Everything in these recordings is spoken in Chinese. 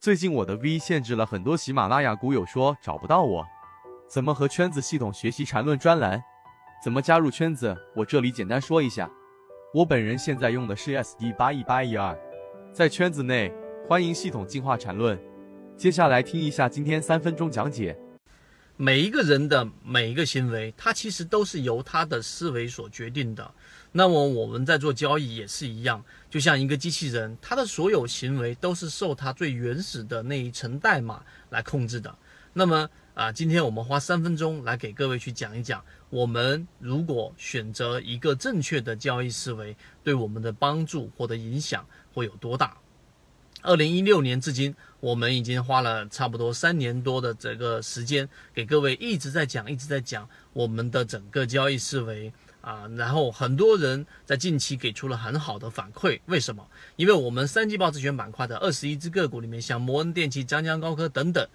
最近我的 V 限制了很多喜马拉雅股友说找不到我，怎么和圈子系统学习缠论专栏？怎么加入圈子？我这里简单说一下。我本人现在用的是 SD 八一八一二，在圈子内欢迎系统进化缠论。接下来听一下今天三分钟讲解。每一个人的每一个行为，它其实都是由他的思维所决定的。那么我们在做交易也是一样，就像一个机器人，它的所有行为都是受它最原始的那一层代码来控制的。那么啊，今天我们花三分钟来给各位去讲一讲，我们如果选择一个正确的交易思维，对我们的帮助或者影响会有多大？二零一六年至今，我们已经花了差不多三年多的这个时间，给各位一直在讲，一直在讲我们的整个交易思维啊。然后很多人在近期给出了很好的反馈，为什么？因为我们三季报自选板块的二十一只个股里面，像摩恩电器、张江高科等等，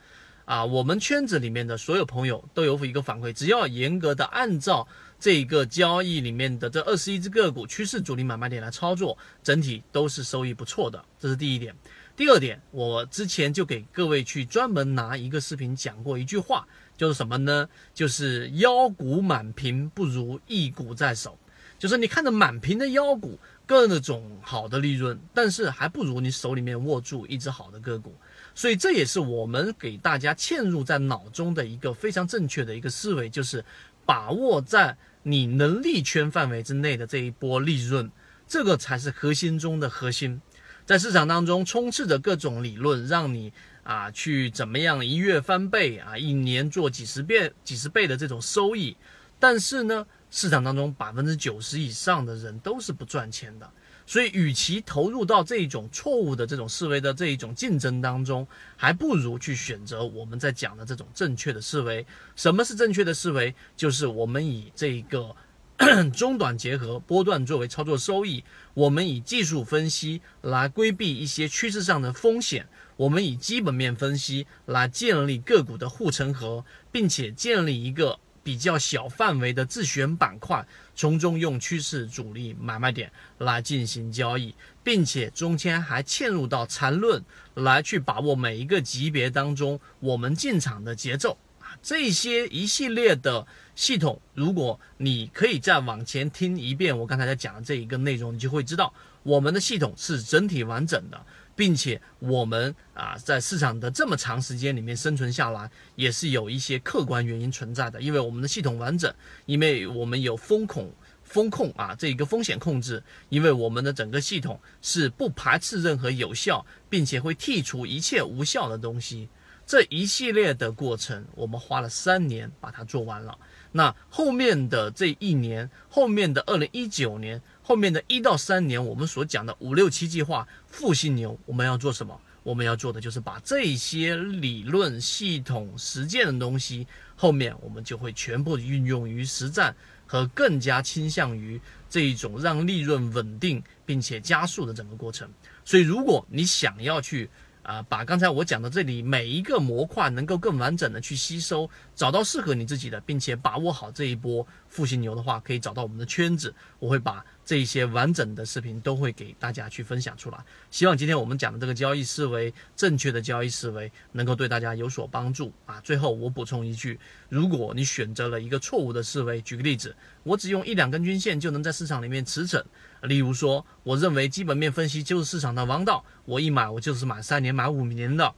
啊，我们圈子里面的所有朋友都有一个反馈，只要严格的按照这个交易里面的这二十一只个股趋势主力买卖点来操作，整体都是收益不错的。这是第一点。第二点，我之前就给各位去专门拿一个视频讲过一句话，就是什么呢？就是腰股满屏不如一股在手，就是你看着满屏的腰股，各种好的利润，但是还不如你手里面握住一只好的个股。所以这也是我们给大家嵌入在脑中的一个非常正确的一个思维，就是把握在你能力圈范围之内的这一波利润，这个才是核心中的核心。在市场当中充斥着各种理论，让你啊去怎么样一月翻倍啊，一年做几十遍、几十倍的这种收益。但是呢，市场当中百分之九十以上的人都是不赚钱的。所以，与其投入到这种错误的这种思维的这一种竞争当中，还不如去选择我们在讲的这种正确的思维。什么是正确的思维？就是我们以这个。中短结合波段作为操作收益，我们以技术分析来规避一些趋势上的风险，我们以基本面分析来建立个股的护城河，并且建立一个比较小范围的自选板块，从中用趋势主力买卖点来进行交易，并且中间还嵌入到缠论来去把握每一个级别当中我们进场的节奏。这些一系列的系统，如果你可以再往前听一遍我刚才在讲的这一个内容，你就会知道我们的系统是整体完整的，并且我们啊在市场的这么长时间里面生存下来，也是有一些客观原因存在的。因为我们的系统完整，因为我们有风控风控啊这一个风险控制，因为我们的整个系统是不排斥任何有效，并且会剔除一切无效的东西。这一系列的过程，我们花了三年把它做完了。那后面的这一年，后面的二零一九年，后面的一到三年，我们所讲的五六七计划复兴牛，我们要做什么？我们要做的就是把这些理论、系统、实践的东西，后面我们就会全部运用于实战，和更加倾向于这一种让利润稳定并且加速的整个过程。所以，如果你想要去，啊，把刚才我讲的这里每一个模块能够更完整的去吸收，找到适合你自己的，并且把握好这一波复兴牛的话，可以找到我们的圈子，我会把这一些完整的视频都会给大家去分享出来。希望今天我们讲的这个交易思维，正确的交易思维能够对大家有所帮助啊。最后我补充一句，如果你选择了一个错误的思维，举个例子，我只用一两根均线就能在市场里面驰骋。例如说，我认为基本面分析就是市场的王道，我一买我就是买三年、买五年的，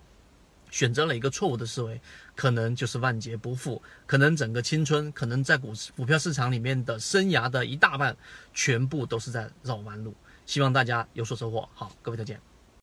选择了一个错误的思维，可能就是万劫不复，可能整个青春，可能在股股票市场里面的生涯的一大半，全部都是在绕弯路。希望大家有所收获。好，各位再见。